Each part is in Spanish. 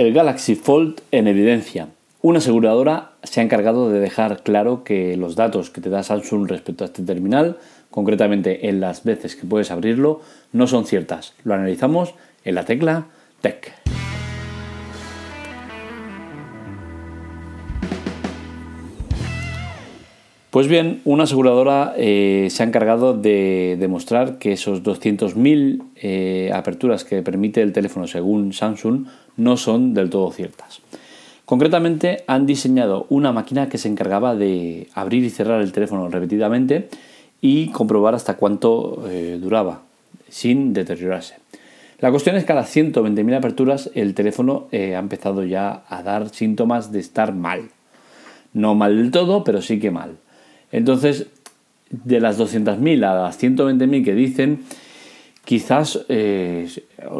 El Galaxy Fold en evidencia. Una aseguradora se ha encargado de dejar claro que los datos que te da Samsung respecto a este terminal, concretamente en las veces que puedes abrirlo, no son ciertas. Lo analizamos en la tecla Tech. Pues bien, una aseguradora eh, se ha encargado de demostrar que esos 200.000 eh, aperturas que permite el teléfono según Samsung no son del todo ciertas. Concretamente han diseñado una máquina que se encargaba de abrir y cerrar el teléfono repetidamente y comprobar hasta cuánto eh, duraba sin deteriorarse. La cuestión es que a las 120.000 aperturas el teléfono ha empezado ya a dar síntomas de estar mal. No mal del todo, pero sí que mal. Entonces, de las 200.000 a las 120.000 que dicen, quizás eh,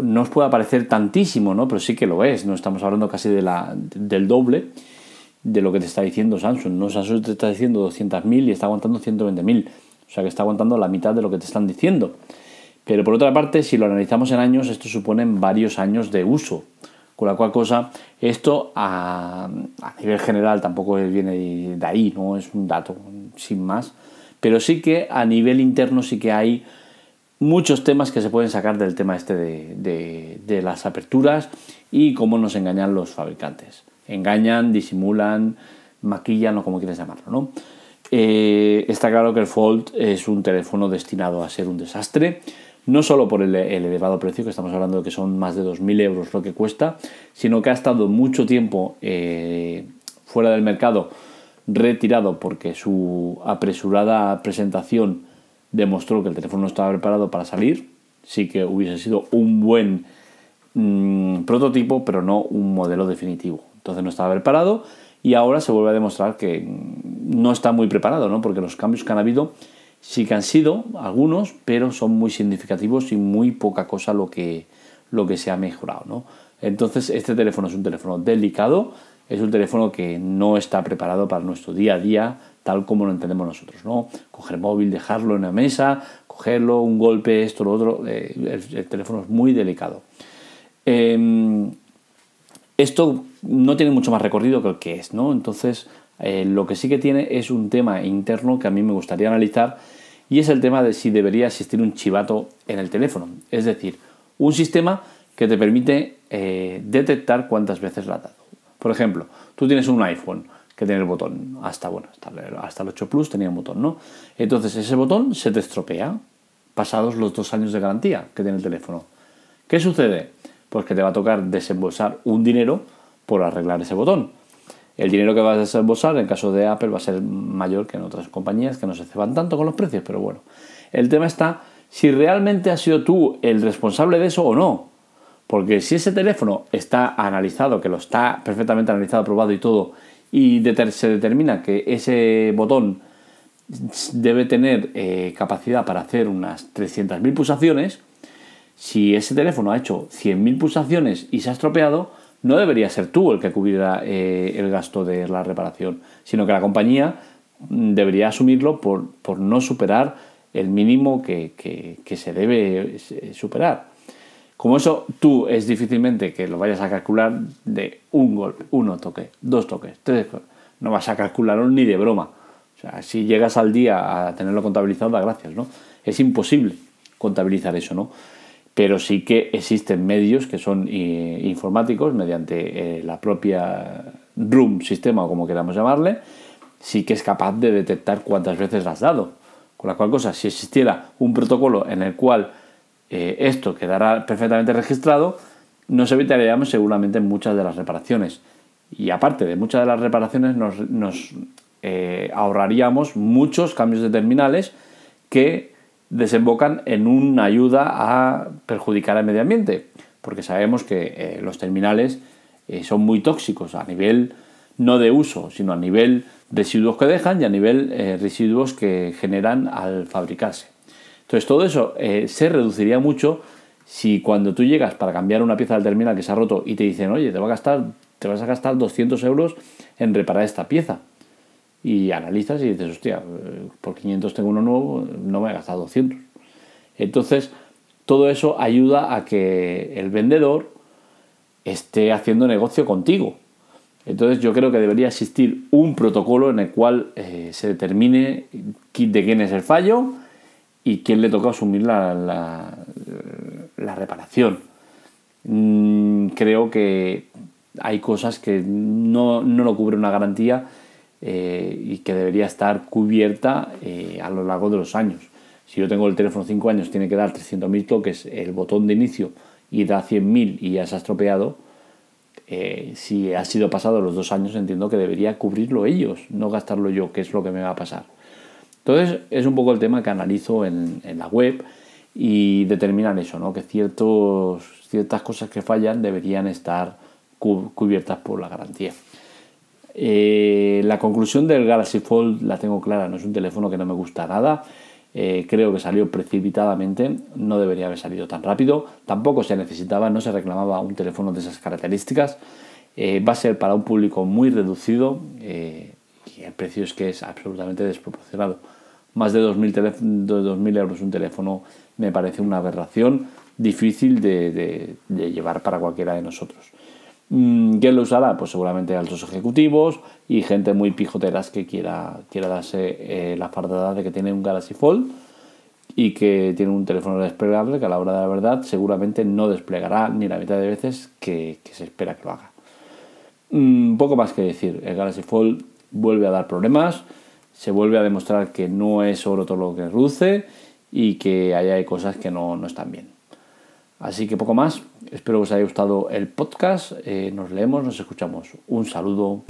no os pueda parecer tantísimo, ¿no? Pero sí que lo es, no estamos hablando casi de la, del doble de lo que te está diciendo Samsung. ¿no? Samsung te está diciendo 200.000 y está aguantando 120.000. O sea que está aguantando la mitad de lo que te están diciendo. Pero por otra parte, si lo analizamos en años, esto supone varios años de uso. Con la cual cosa, esto a, nivel general tampoco viene de ahí, no es un dato sin más. Pero sí que a nivel interno sí que hay muchos temas que se pueden sacar del tema este de, las aperturas y cómo nos engañan los fabricantes. Engañan, disimulan, maquillan o como quieras llamarlo, ¿no? Eh, está claro que el Fold es un teléfono destinado a ser un desastre no solo por el, elevado precio, que estamos hablando de que son más de 2.000 euros lo que cuesta, sino que ha estado mucho tiempo eh, fuera del mercado, retirado porque su apresurada presentación demostró que el teléfono no estaba preparado para salir. Sí que hubiese sido un buen mm, prototipo, pero no un modelo definitivo. Entonces no estaba preparado y ahora se vuelve a demostrar que no está muy preparado, ¿no? porque los cambios que han habido Sí que han sido algunos, pero son muy significativos y muy poca cosa lo que, lo que se ha mejorado. ¿no? Entonces, este teléfono es un teléfono delicado, es un teléfono que no está preparado para nuestro día a día, tal como lo entendemos nosotros. ¿no? Coger móvil, dejarlo en la mesa, cogerlo, un golpe, esto, lo otro. Eh, el, teléfono es muy delicado. Em, esto no tiene mucho más recorrido que el que es, ¿no? Entonces, eh, lo que sí que tiene es un tema interno que a mí me gustaría analizar y es el tema de si debería existir un chivato en el teléfono. Es decir, un sistema que te permite eh, detectar cuántas veces la has dado. Por ejemplo, tú tienes un iPhone que tiene el botón, hasta, bueno, hasta, el 8 Plus tenía un botón, ¿no? Entonces ese botón se te estropea pasados los dos años de garantía que tiene el teléfono. ¿Qué sucede? Pues que te va a tocar desembolsar un dinero por arreglar ese botón el dinero que vas a desembolsar en caso de Apple va a ser mayor que en otras compañías que no se ceban tanto con los precios, pero bueno. El tema está si realmente has sido tú el responsable de eso o no. Porque si ese teléfono está analizado, que lo está perfectamente analizado, probado y todo, y se determina que ese botón debe tener eh, capacidad para hacer unas 300.000 pulsaciones, si ese teléfono ha hecho 100.000 pulsaciones y se ha estropeado, no debería ser tú el que cubriera eh, el gasto de la reparación, sino que la compañía debería asumirlo por, no superar el mínimo que, se debe eh, superar. Como eso tú es difícilmente que lo vayas a calcular de un golpe, uno toque, dos toques, tres, no vas a calcularlo ni de broma. O sea, si llegas al día a tenerlo contabilizado, da gracias, ¿no? Es imposible contabilizar eso, ¿no? Pero sí que existen medios que son eh, informáticos mediante eh, la propia room sistema o como queramos llamarle, sí que es capaz de detectar cuántas veces has dado. Con la cual cosa, si existiera un protocolo en el cual eh, esto quedara perfectamente registrado, nos evitaríamos seguramente muchas de las reparaciones. Y aparte de muchas de las reparaciones, nos ahorraríamos muchos cambios de terminales que desembocan en una ayuda a perjudicar al medio ambiente, porque sabemos que eh, los terminales eh, son muy tóxicos a nivel no de uso, sino a nivel residuos que dejan y a nivel eh, residuos que generan al fabricarse. Entonces todo eso se reduciría mucho si cuando tú llegas para cambiar una pieza del terminal que se ha roto y te dicen, oye, te, va a gastar, te vas a gastar 200 euros en reparar esta pieza y analizas y dices, hostia, por 500 tengo uno nuevo, no me he gastado 200. Entonces, todo eso ayuda a que el vendedor esté haciendo negocio contigo. Entonces yo creo que debería existir un protocolo en el cual eh, se determine de quién es el fallo y quién le toca asumir la, la, reparación. Mm, creo que hay cosas que no, lo cubre una garantía eh, y que debería estar cubierta eh, a lo largo de los años. Si yo tengo el teléfono 5 años, tiene que dar 300.000 toques, el botón de inicio y da 100.000 y ya se ha estropeado, eh, si ha sido pasado los dos años, entiendo que debería cubrirlo ellos, no gastarlo yo, que es lo que me va a pasar. Entonces, es un poco el tema que analizo en, la web y determinan eso, ¿no? que ciertas cosas que fallan deberían estar cubiertas por la garantía. Eh, la conclusión del Galaxy Fold la tengo clara, no es un teléfono que no me gusta nada. Eh, creo que salió precipitadamente, no debería haber salido tan rápido, tampoco se necesitaba, no se reclamaba un teléfono de esas características. Eh, va a ser para un público muy reducido y el precio es que es absolutamente desproporcionado. Más de 2.000, euros un teléfono me parece una aberración difícil de llevar para cualquiera de nosotros. Mm, ¿Quién lo usará? Pues seguramente altos ejecutivos y gente muy pijoteras que quiera, quiera darse eh, la fardada de que tiene un Galaxy Fold y que tiene un teléfono desplegable que a la hora de la verdad seguramente no desplegará ni la mitad de veces que, se espera que lo haga. Un mm, poco más que decir, el Galaxy Fold vuelve a dar problemas, se vuelve a demostrar que no es oro todo lo que ruce y que hay cosas que no, no están bien. Así que poco más. Espero que os haya gustado el podcast. Eh, nos leemos, nos escuchamos. Un saludo.